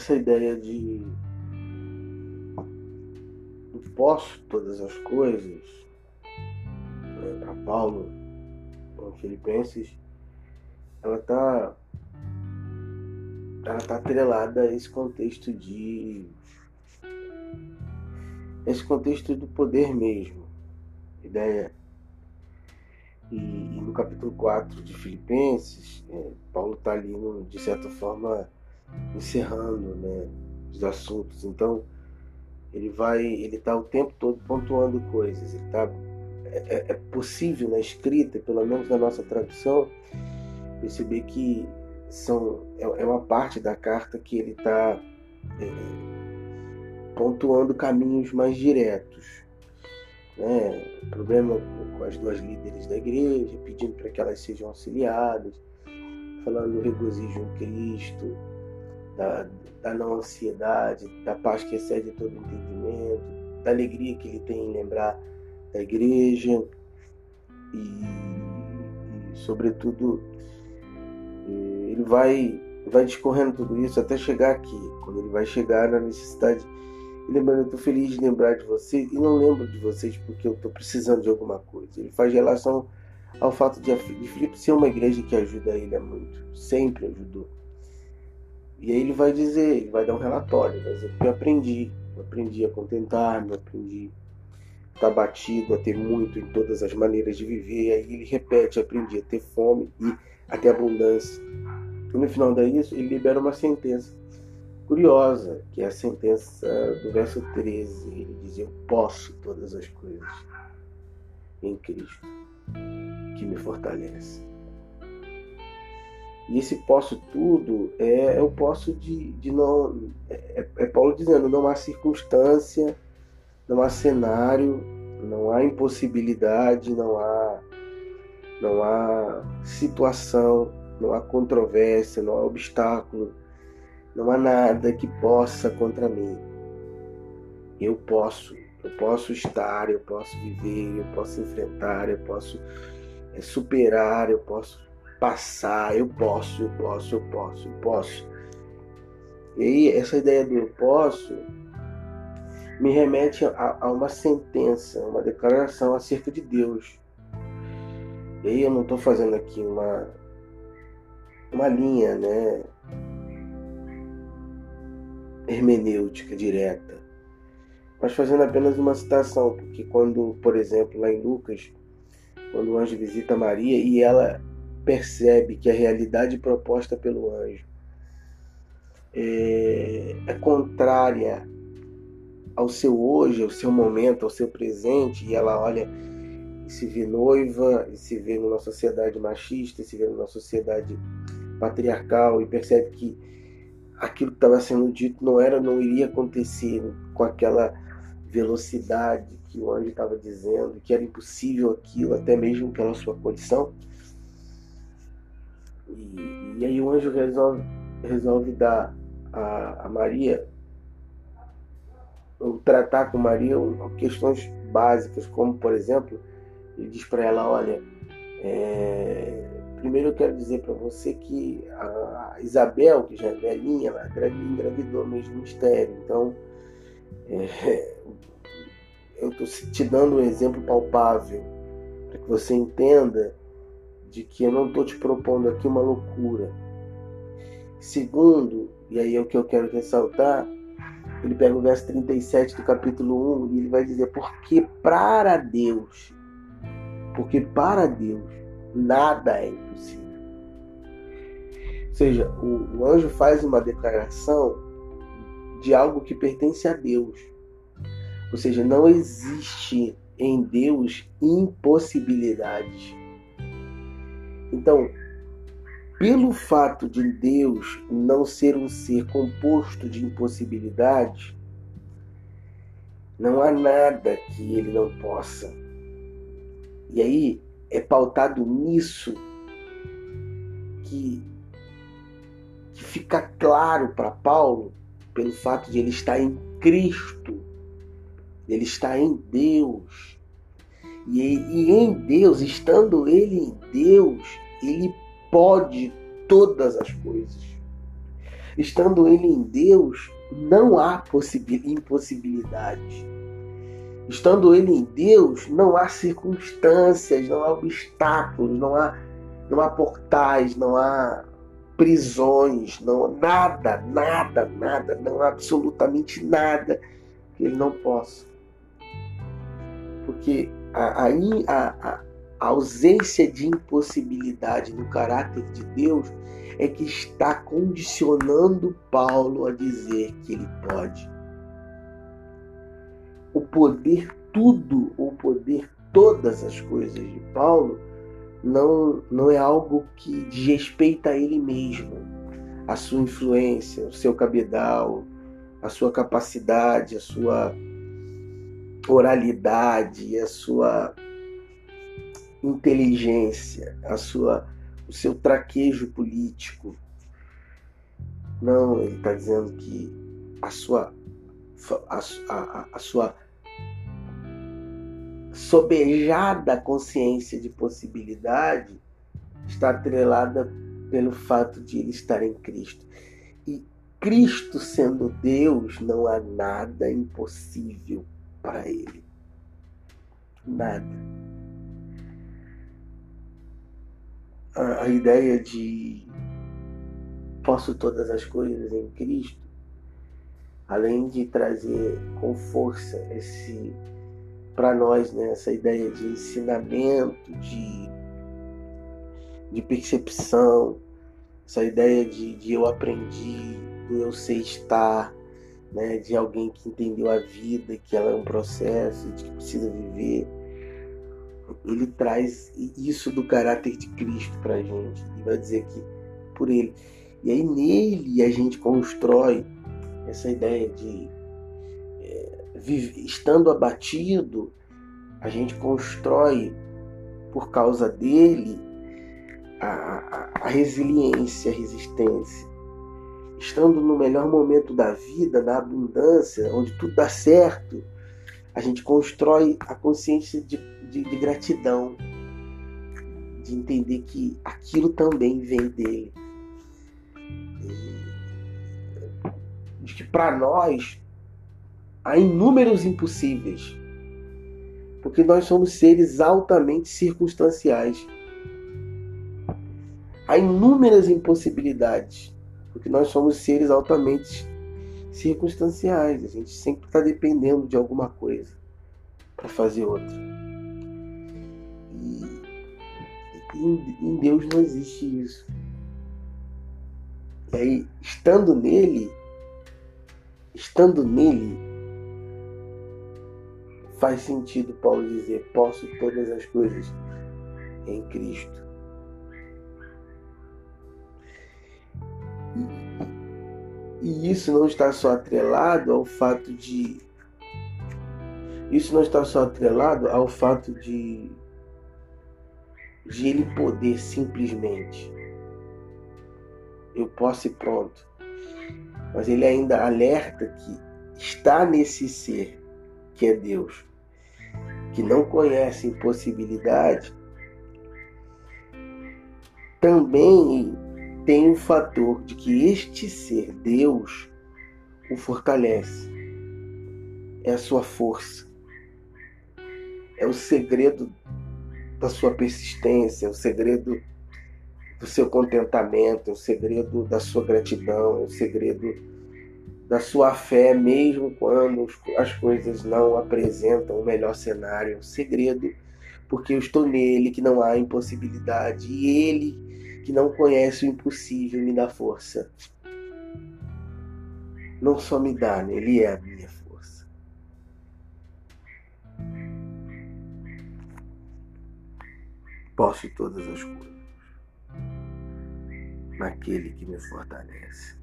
essa ideia de eu posso todas as coisas né, para Paulo em Filipenses ela está ela tá atrelada a esse contexto de esse contexto do poder mesmo ideia. E, e no capítulo 4 de Filipenses é, Paulo está ali no, de certa forma encerrando né, os assuntos então ele vai ele está o tempo todo pontuando coisas ele tá é, é, é possível na escrita pelo menos na nossa tradução perceber que são, é, é uma parte da carta que ele está é, pontuando caminhos mais diretos. Né? Problema com as duas líderes da igreja, pedindo para que elas sejam auxiliadas, falando do regozijo em Cristo, da, da não ansiedade, da paz que excede todo entendimento, da alegria que ele tem em lembrar da igreja e, e sobretudo, ele vai, vai discorrendo tudo isso até chegar aqui. Quando ele vai chegar na necessidade. Lembrando, eu estou feliz de lembrar de vocês e não lembro de vocês porque eu estou precisando de alguma coisa. Ele faz relação ao fato de, de Filipe ser uma igreja que ajuda ele muito, sempre ajudou. E aí ele vai dizer, ele vai dar um relatório, vai dizer que eu aprendi, eu aprendi a contentar-me, aprendi a estar batido, a ter muito em todas as maneiras de viver. E aí ele repete, aprendi a ter fome e a ter abundância. E no final disso, ele libera uma sentença curiosa, que é a sentença do verso 13. Ele diz: Eu posso todas as coisas em Cristo, que me fortalece. E esse posso tudo é, é o posso de, de não. É, é Paulo dizendo: não há circunstância, não há cenário, não há impossibilidade, não há, não há situação não há controvérsia, não há obstáculo, não há nada que possa contra mim. Eu posso, eu posso estar, eu posso viver, eu posso enfrentar, eu posso é, superar, eu posso passar, eu posso, eu posso, eu posso, eu posso. E aí, essa ideia do eu posso me remete a, a uma sentença, uma declaração acerca de Deus. E aí eu não estou fazendo aqui uma, uma linha né, hermenêutica direta, mas fazendo apenas uma citação, porque quando, por exemplo, lá em Lucas, quando o anjo visita Maria e ela percebe que a realidade proposta pelo anjo é, é contrária ao seu hoje, ao seu momento, ao seu presente, e ela olha e se vê noiva, e se vê numa sociedade machista, e se vê numa sociedade patriarcal e percebe que aquilo que estava sendo dito não era, não iria acontecer com aquela velocidade que o anjo estava dizendo, que era impossível aquilo, até mesmo pela sua condição. E, e aí o anjo resolve, resolve dar a, a Maria, ou tratar com Maria questões básicas, como por exemplo, ele diz para ela, olha, é, Primeiro eu quero dizer para você que a Isabel, que já é velhinha, ela engravidou mesmo mistério. Então, é, eu estou te dando um exemplo palpável para que você entenda de que eu não estou te propondo aqui uma loucura. Segundo, e aí é o que eu quero ressaltar, ele pega o verso 37 do capítulo 1 e ele vai dizer: Porque para Deus, porque para Deus nada é impossível. Ou seja, o, o anjo faz uma declaração de algo que pertence a Deus. Ou seja, não existe em Deus impossibilidades. Então, pelo fato de Deus não ser um ser composto de impossibilidades, não há nada que ele não possa. E aí, é pautado nisso que, que fica claro para Paulo pelo fato de ele estar em Cristo, ele está em Deus. E, e em Deus, estando ele em Deus, ele pode todas as coisas. Estando ele em Deus, não há impossibilidades. Estando ele em Deus, não há circunstâncias, não há obstáculos, não há, não há portais, não há prisões, não nada, nada, nada, não há absolutamente nada que ele não possa. Porque a, a, a ausência de impossibilidade no caráter de Deus é que está condicionando Paulo a dizer que ele pode. O poder tudo, o poder todas as coisas de Paulo não, não é algo que desrespeita a ele mesmo, a sua influência, o seu cabedal, a sua capacidade, a sua oralidade, a sua inteligência, a sua, o seu traquejo político. Não, ele está dizendo que a sua, a, a, a sua sobejada consciência de possibilidade está atrelada pelo fato de ele estar em Cristo. E Cristo sendo Deus, não há nada impossível para ele. Nada. a, a ideia de posso todas as coisas em Cristo, além de trazer com força esse para nós né, essa ideia de ensinamento, de, de percepção, essa ideia de, de eu aprendi, do eu sei estar, né, de alguém que entendeu a vida, que ela é um processo, de que precisa viver ele traz isso do caráter de Cristo para a gente e vai dizer que por ele. E aí nele a gente constrói essa ideia de é, estando abatido, a gente constrói por causa dele a, a, a resiliência, a resistência. Estando no melhor momento da vida, na abundância, onde tudo dá certo, a gente constrói a consciência de de, de gratidão, de entender que aquilo também vem dele. De que para nós há inúmeros impossíveis, porque nós somos seres altamente circunstanciais. Há inúmeras impossibilidades, porque nós somos seres altamente circunstanciais. A gente sempre está dependendo de alguma coisa para fazer outra. em, em Deus não existe isso. E aí, estando nele, estando nele, faz sentido Paulo dizer: posso todas as coisas em Cristo. E, e isso não está só atrelado ao fato de. Isso não está só atrelado ao fato de de ele poder simplesmente. Eu posso ir pronto. Mas ele ainda alerta que está nesse ser, que é Deus, que não conhece impossibilidade, também tem o fator de que este ser, Deus, o fortalece. É a sua força. É o segredo da sua persistência, o segredo do seu contentamento, o segredo da sua gratidão, o segredo da sua fé, mesmo quando as coisas não apresentam o melhor cenário. O segredo, porque eu estou nele, que não há impossibilidade, e ele, que não conhece o impossível, me dá força. Não só me dá, né? ele é a minha posso todas as coisas naquele que me fortalece.